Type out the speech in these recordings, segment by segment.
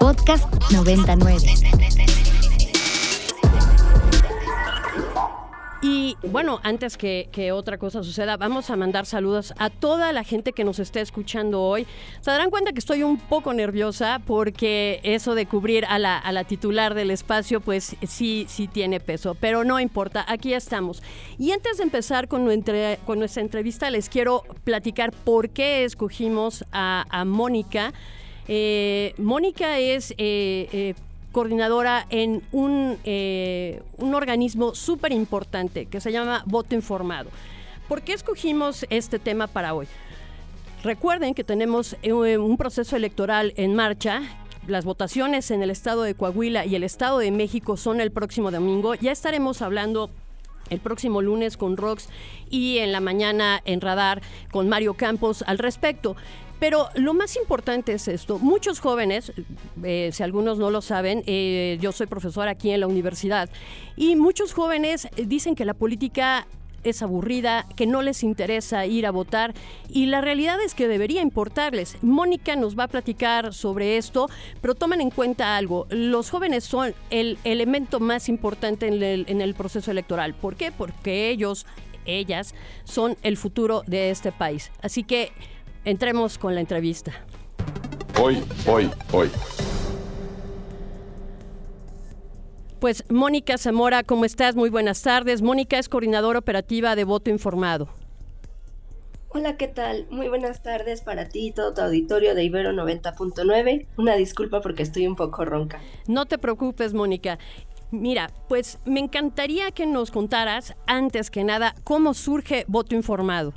Podcast 99. Y bueno, antes que, otra cosa suceda, vamos a mandar saludos a toda la gente que nos está escuchando hoy. Se darán cuenta que estoy un poco nerviosa porque eso de cubrir a la, titular del espacio, pues sí, sí tiene peso, pero no importa, aquí estamos. Y antes de empezar con nuestra entrevista, les quiero platicar por qué escogimos a, Mónica. Eh, Mónica es eh, eh, coordinadora en un, un organismo súper importante que se llama Voto Informado. ¿Por qué escogimos este tema para hoy? Recuerden que tenemos un proceso electoral en marcha. Las votaciones en el estado de Coahuila y el estado de México son el próximo domingo. Ya estaremos hablando el próximo lunes con Rox y en la mañana en Radar con Mario Campos al respecto. Pero lo más importante es esto. Muchos jóvenes, eh, si algunos no lo saben, eh, yo soy profesora aquí en la universidad, y muchos jóvenes dicen que la política es aburrida, que no les interesa ir a votar y la realidad es que debería importarles. Mónica nos va a platicar sobre esto, pero tomen en cuenta algo, los jóvenes son el elemento más importante en el, en el proceso electoral. ¿Por qué? Porque ellos, ellas, son el futuro de este país. Así que Entremos con la entrevista. Hoy, hoy, hoy. Pues Mónica Zamora, ¿cómo estás? Muy buenas tardes. Mónica es coordinadora operativa de Voto Informado. Hola, ¿qué tal? Muy buenas tardes para ti y todo tu auditorio de Ibero 90.9. Una disculpa porque estoy un poco ronca. No te preocupes, Mónica. Mira, pues me encantaría que nos contaras, antes que nada, cómo surge Voto Informado.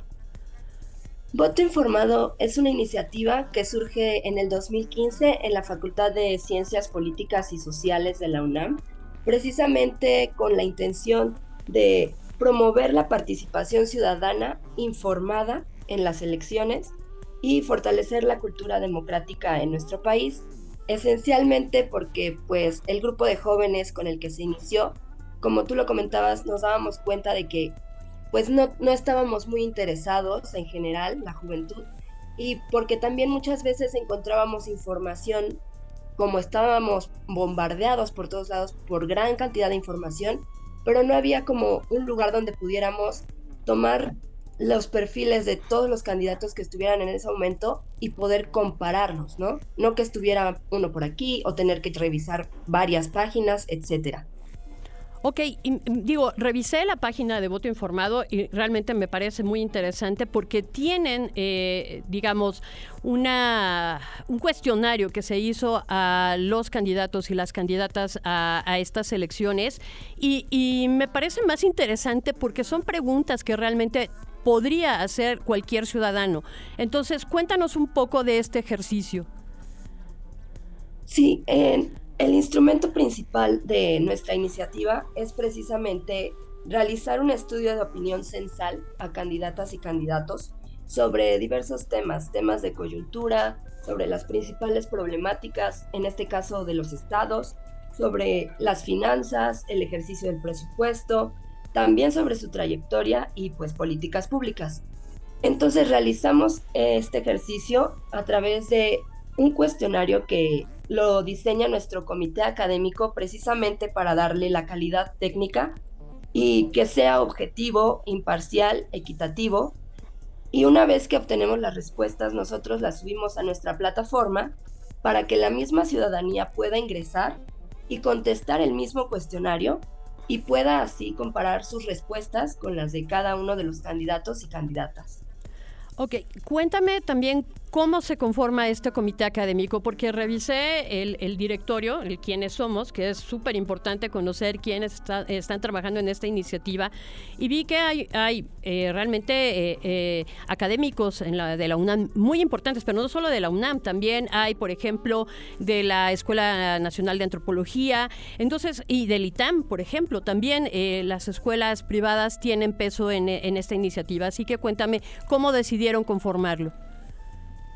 Voto Informado es una iniciativa que surge en el 2015 en la Facultad de Ciencias Políticas y Sociales de la UNAM, precisamente con la intención de promover la participación ciudadana informada en las elecciones y fortalecer la cultura democrática en nuestro país, esencialmente porque pues el grupo de jóvenes con el que se inició, como tú lo comentabas, nos dábamos cuenta de que pues no, no estábamos muy interesados en general, la juventud, y porque también muchas veces encontrábamos información, como estábamos bombardeados por todos lados por gran cantidad de información, pero no había como un lugar donde pudiéramos tomar los perfiles de todos los candidatos que estuvieran en ese momento y poder compararlos, ¿no? No que estuviera uno por aquí o tener que revisar varias páginas, etcétera. Ok, digo, revisé la página de Voto Informado y realmente me parece muy interesante porque tienen, eh, digamos, una, un cuestionario que se hizo a los candidatos y las candidatas a, estas elecciones y, y me parece más interesante porque son preguntas que realmente podría hacer cualquier ciudadano. Entonces, cuéntanos un poco de este ejercicio. Sí, en el instrumento principal de nuestra iniciativa es precisamente realizar un estudio de opinión censal a candidatas y candidatos sobre diversos temas, temas de coyuntura, sobre las principales problemáticas, en este caso de los estados, sobre las finanzas, el ejercicio del presupuesto, también sobre su trayectoria y pues políticas públicas. Entonces realizamos este ejercicio a través de un cuestionario que lo diseña nuestro comité académico precisamente para darle la calidad técnica y que sea objetivo, imparcial, equitativo. Y una vez que obtenemos las respuestas, nosotros las subimos a nuestra plataforma para que la misma ciudadanía pueda ingresar y contestar el mismo cuestionario y pueda así comparar sus respuestas con las de cada uno de los candidatos y candidatas. Ok, cuéntame también ¿Cómo se conforma este comité académico? Porque revisé el, directorio, el quiénes somos, que es súper importante conocer quiénes están trabajando en esta iniciativa, y vi que hay, eh, realmente eh, eh, académicos de la UNAM muy importantes, pero no solo de la UNAM, también hay, por ejemplo, de la Escuela Nacional de Antropología, entonces, y del ITAM, por ejemplo, también las escuelas privadas tienen peso en esta iniciativa, así que cuéntame cómo decidieron conformarlo.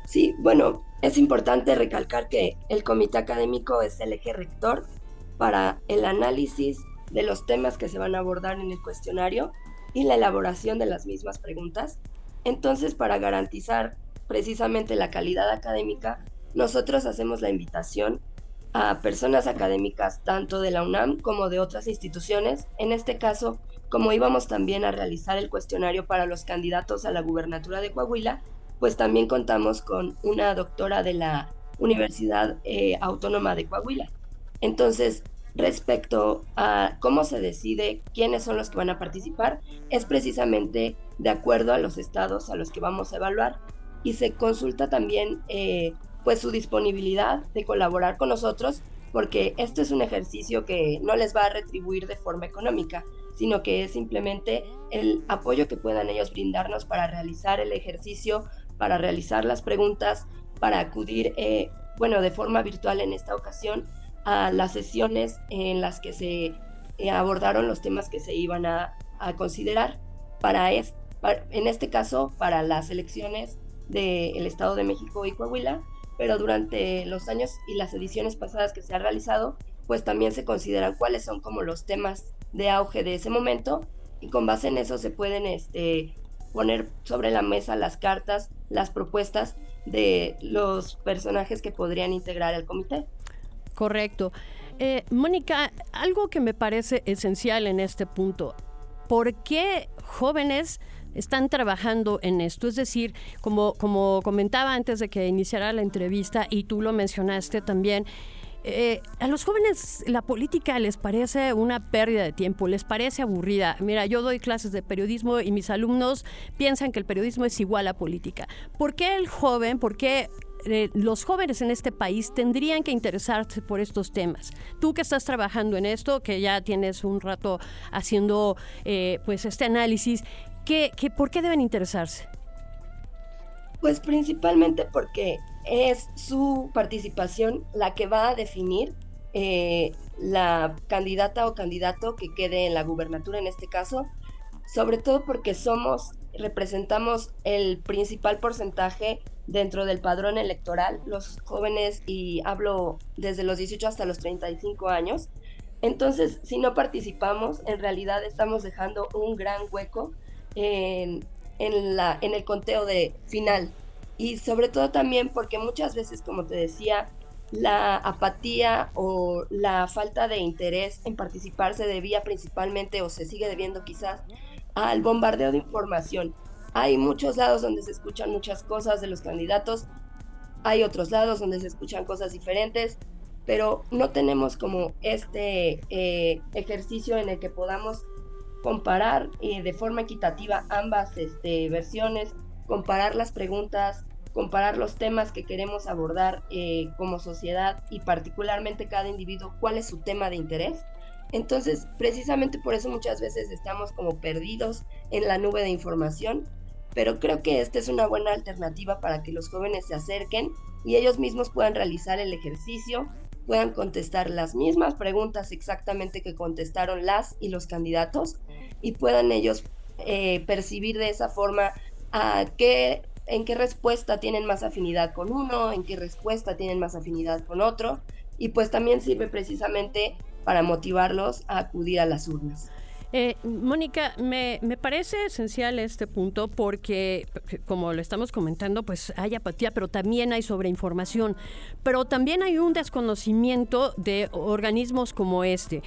Sí, bueno, es importante recalcar que el comité académico es el eje rector para el análisis de los temas que se van a abordar en el cuestionario y la elaboración de las mismas preguntas. Entonces, para garantizar precisamente la calidad académica, nosotros hacemos la invitación a personas académicas tanto de la UNAM como de otras instituciones. En este caso, como íbamos también a realizar el cuestionario para los candidatos a la gubernatura de Coahuila, pues también contamos con una doctora de la Universidad eh, Autónoma de Coahuila. Entonces, respecto a cómo se decide quiénes son los que van a participar, es precisamente de acuerdo a los estados a los que vamos a evaluar y se consulta también eh, pues su disponibilidad de colaborar con nosotros porque este es un ejercicio que no les va a retribuir de forma económica, sino que es simplemente el apoyo que puedan ellos brindarnos para realizar el ejercicio, para realizar las preguntas, para acudir, eh, bueno, de forma virtual en esta ocasión a las sesiones en las que se eh, abordaron los temas que se iban a, considerar para, en este caso para las elecciones del Estado de México y Coahuila, pero durante los años y las ediciones pasadas que se ha realizado, pues también se consideran cuáles son como los temas de auge de ese momento y con base en eso se pueden este, poner sobre la mesa las cartas, las propuestas de los personajes que podrían integrar el comité. Correcto. Eh, Mónica, algo que me parece esencial en este punto, ¿por qué jóvenes están trabajando en esto? Es decir, como, como comentaba antes de que iniciara la entrevista y tú lo mencionaste también, eh, a los jóvenes la política les parece una pérdida de tiempo, les parece aburrida. Mira, yo doy clases de periodismo y mis alumnos piensan que el periodismo es igual a política. ¿Por qué el joven, por qué eh, los jóvenes en este país tendrían que interesarse por estos temas. Tú que estás trabajando en esto, que ya tienes un rato haciendo eh, pues este análisis, ¿qué, por qué deben interesarse? Pues principalmente porque es su participación la que va a definir eh, la candidata o candidato que quede en la gubernatura en este caso, sobre todo porque somos, representamos el principal porcentaje dentro del padrón electoral, los jóvenes, y hablo desde los 18 hasta los 35 años. Entonces, si no participamos, en realidad estamos dejando un gran hueco en, en, la, en el conteo de final y sobre todo también porque muchas veces, como te decía, la apatía o la falta de interés en participar se debía principalmente o se sigue debiendo quizás al bombardeo de información. Hay muchos lados donde se escuchan muchas cosas de los candidatos, hay otros lados donde se escuchan cosas diferentes, pero no tenemos como este eh, ejercicio en el que podamos comparar eh, de forma equitativa ambas este, versiones, comparar las preguntas, comparar los temas que queremos abordar eh, como sociedad y particularmente cada individuo, cuál es su tema de interés. Entonces, precisamente por eso muchas veces estamos como perdidos en la nube de información, pero creo que esta es una buena alternativa para que los jóvenes se acerquen y ellos mismos puedan realizar el ejercicio, puedan contestar las mismas preguntas exactamente que contestaron las y los candidatos y puedan ellos eh, percibir de esa forma a qué en qué respuesta tienen más afinidad con uno, en qué respuesta tienen más afinidad con otro, y pues también sirve precisamente para motivarlos a acudir a las urnas. Eh, Mónica, me, parece esencial este punto porque, como lo estamos comentando, pues hay apatía, pero también hay sobreinformación, pero también hay un desconocimiento de organismos como este.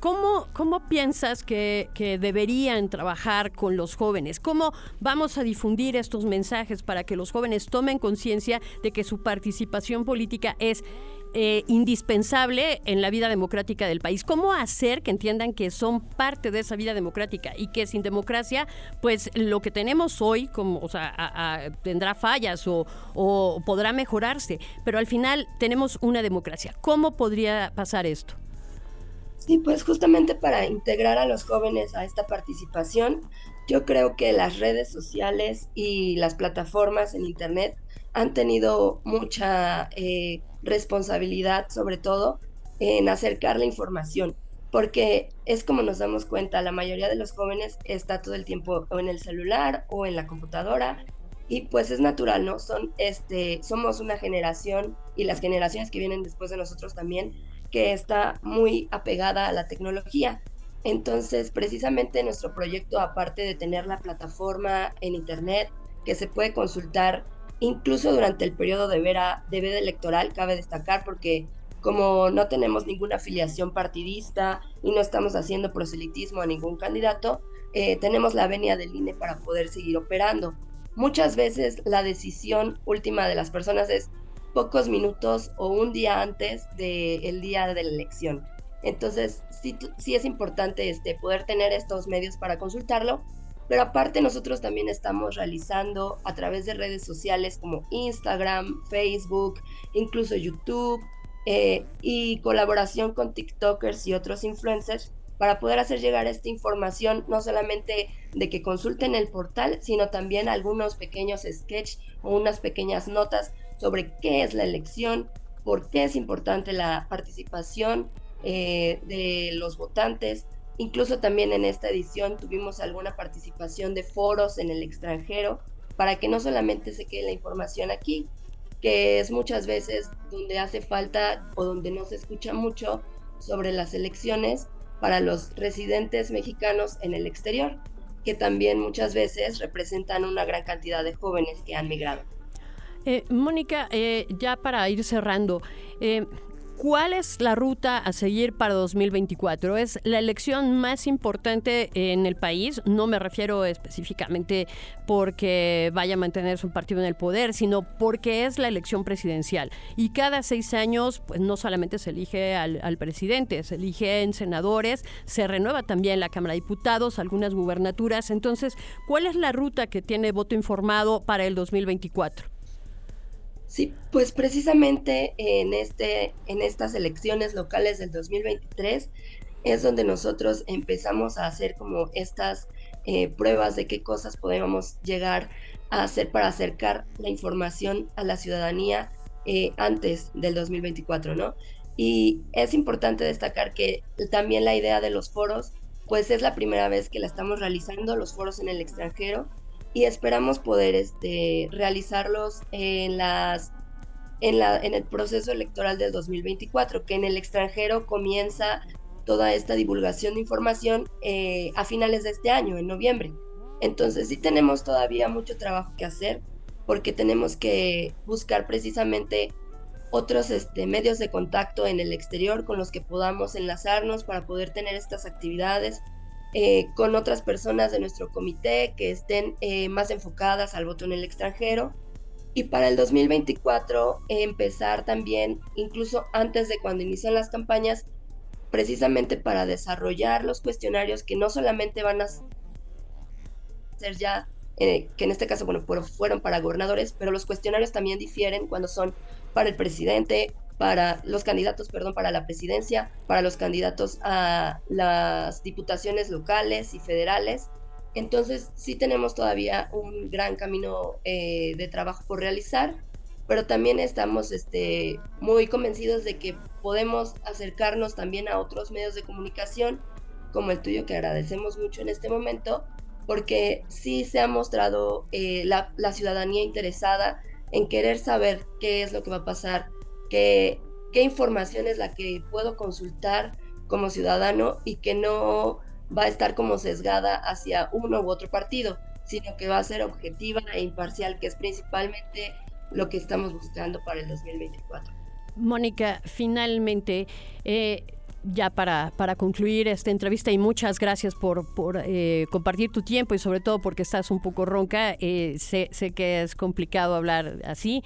¿Cómo, cómo piensas que, que deberían trabajar con los jóvenes? ¿Cómo vamos a difundir estos mensajes para que los jóvenes tomen conciencia de que su participación política es eh, indispensable en la vida democrática del país. ¿Cómo hacer que entiendan que son parte de esa vida democrática y que sin democracia, pues lo que tenemos hoy, como, o sea, tendrá fallas o, podrá mejorarse, pero al final tenemos una democracia. ¿Cómo podría pasar esto? Sí, pues justamente para integrar a los jóvenes a esta participación, yo creo que las redes sociales y las plataformas en Internet han tenido mucha eh, responsabilidad sobre todo en acercar la información, porque es como nos damos cuenta, la mayoría de los jóvenes está todo el tiempo en el celular o en la computadora y pues es natural, ¿no? Son este somos una generación y las generaciones que vienen después de nosotros también que está muy apegada a la tecnología. Entonces, precisamente nuestro proyecto aparte de tener la plataforma en internet que se puede consultar incluso durante el periodo de, vera, de veda electoral, cabe destacar, porque como no tenemos ninguna afiliación partidista y no estamos haciendo proselitismo a ningún candidato, eh, tenemos la venia del INE para poder seguir operando. Muchas veces la decisión última de las personas es pocos minutos o un día antes del día de la elección. Entonces, sí, sí es importante este, poder tener estos medios para consultarlo, pero aparte nosotros también estamos realizando a través de redes sociales como Instagram, Facebook, incluso YouTube eh, y colaboración con TikTokers y otros influencers para poder hacer llegar esta información, no solamente de que consulten el portal, sino también algunos pequeños sketches o unas pequeñas notas sobre qué es la elección, por qué es importante la participación eh, de los votantes. Incluso también en esta edición tuvimos alguna participación de foros en el extranjero para que no solamente se quede la información aquí, que es muchas veces donde hace falta o donde no se escucha mucho sobre las elecciones para los residentes mexicanos en el exterior, que también muchas veces representan una gran cantidad de jóvenes que han migrado. Eh, Mónica, eh, ya para ir cerrando, eh, ¿Cuál es la ruta a seguir para 2024? ¿Es la elección más importante en el país? No me refiero específicamente porque vaya a mantener su partido en el poder, sino porque es la elección presidencial. Y cada seis años, pues no solamente se elige al, al presidente, se eligen senadores, se renueva también la Cámara de Diputados, algunas gubernaturas. Entonces, ¿cuál es la ruta que tiene voto informado para el 2024? Sí, pues precisamente en, este, en estas elecciones locales del 2023 es donde nosotros empezamos a hacer como estas eh, pruebas de qué cosas podemos llegar a hacer para acercar la información a la ciudadanía eh, antes del 2024, ¿no? Y es importante destacar que también la idea de los foros, pues es la primera vez que la estamos realizando, los foros en el extranjero, y esperamos poder este, realizarlos en, las, en, la, en el proceso electoral del 2024, que en el extranjero comienza toda esta divulgación de información eh, a finales de este año, en noviembre. Entonces sí tenemos todavía mucho trabajo que hacer porque tenemos que buscar precisamente otros este, medios de contacto en el exterior con los que podamos enlazarnos para poder tener estas actividades eh, con otras personas de nuestro comité que estén eh, más enfocadas al voto en el extranjero. Y para el 2024 empezar también, incluso antes de cuando inician las campañas, precisamente para desarrollar los cuestionarios que no solamente van a ser ya, eh, que en este caso, bueno, fueron para gobernadores, pero los cuestionarios también difieren cuando son para el presidente para los candidatos, perdón, para la presidencia, para los candidatos a las diputaciones locales y federales. Entonces sí tenemos todavía un gran camino eh, de trabajo por realizar, pero también estamos este, muy convencidos de que podemos acercarnos también a otros medios de comunicación como el tuyo, que agradecemos mucho en este momento, porque sí se ha mostrado eh, la, la ciudadanía interesada en querer saber qué es lo que va a pasar qué, información es la que puedo consultar como ciudadano y que no va a estar como sesgada hacia uno u otro partido, sino que va a ser objetiva e imparcial, que es principalmente lo que estamos buscando para el 2024. Mónica, finalmente, eh, ya para, para concluir esta entrevista y muchas gracias por, por eh, compartir tu tiempo y sobre todo porque estás un poco ronca, eh, sé, sé, que es complicado hablar así.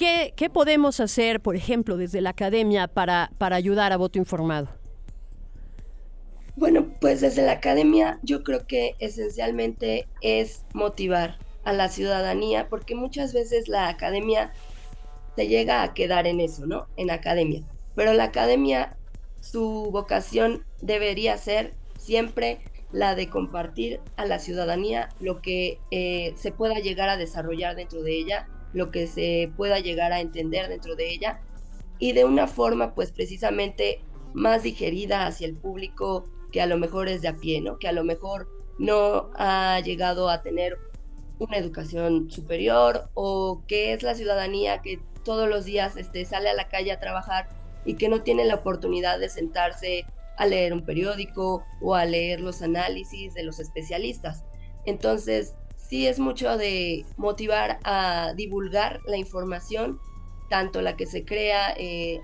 ¿Qué, podemos hacer, por ejemplo, desde la academia para, para ayudar a voto informado? Bueno, pues desde la academia yo creo que esencialmente es motivar a la ciudadanía, porque muchas veces la academia se llega a quedar en eso, ¿no? En academia. Pero la academia, su vocación debería ser siempre la de compartir a la ciudadanía lo que eh, se pueda llegar a desarrollar dentro de ella lo que se pueda llegar a entender dentro de ella y de una forma pues precisamente más digerida hacia el público que a lo mejor es de a pie, ¿no? Que a lo mejor no ha llegado a tener una educación superior o que es la ciudadanía que todos los días este, sale a la calle a trabajar y que no tiene la oportunidad de sentarse a leer un periódico o a leer los análisis de los especialistas. Entonces, sí es mucho de motivar a divulgar la información tanto la que se crea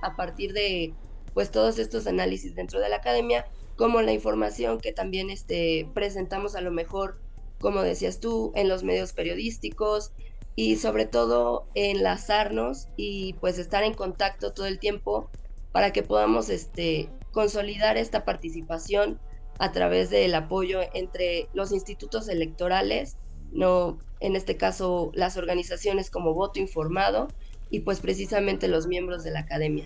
a partir de pues todos estos análisis dentro de la academia, como la información que también este, presentamos a lo mejor, como decías tú, en los medios periodísticos y sobre todo enlazarnos y pues estar en contacto todo el tiempo para que podamos este, consolidar esta participación a través del apoyo entre los institutos electorales, no en este caso las organizaciones como Voto Informado y pues precisamente los miembros de la academia.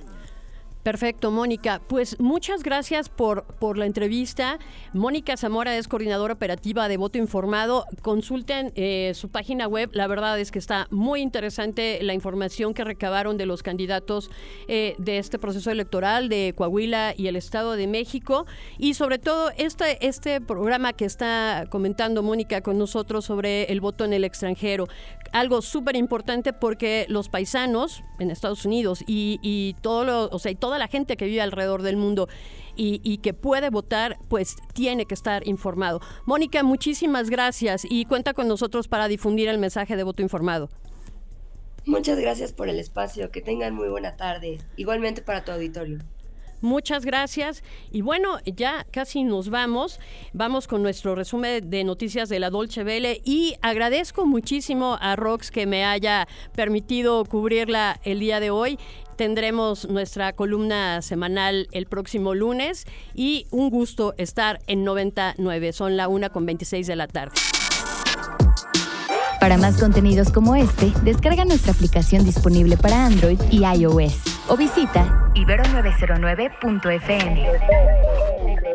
Perfecto, Mónica. Pues muchas gracias por, por la entrevista. Mónica Zamora es coordinadora operativa de Voto Informado. Consulten eh, su página web. La verdad es que está muy interesante la información que recabaron de los candidatos eh, de este proceso electoral de Coahuila y el Estado de México. Y sobre todo este, este programa que está comentando Mónica con nosotros sobre el voto en el extranjero. Algo súper importante porque los paisanos en Estados Unidos y, y todo lo, o sea, y toda la gente que vive alrededor del mundo y, que puede votar, pues tiene que estar informado. Mónica, muchísimas gracias y cuenta con nosotros para difundir el mensaje de voto informado. Muchas gracias por el espacio. Que tengan muy buena tarde. Igualmente para tu auditorio. Muchas gracias. Y bueno, ya casi nos vamos. Vamos con nuestro resumen de noticias de la Dolce Vele y agradezco muchísimo a Rox que me haya permitido cubrirla el día de hoy. Tendremos nuestra columna semanal el próximo lunes y un gusto estar en 99. Son la 1 con 26 de la tarde. Para más contenidos como este, descarga nuestra aplicación disponible para Android y iOS o visita ibero909.fm.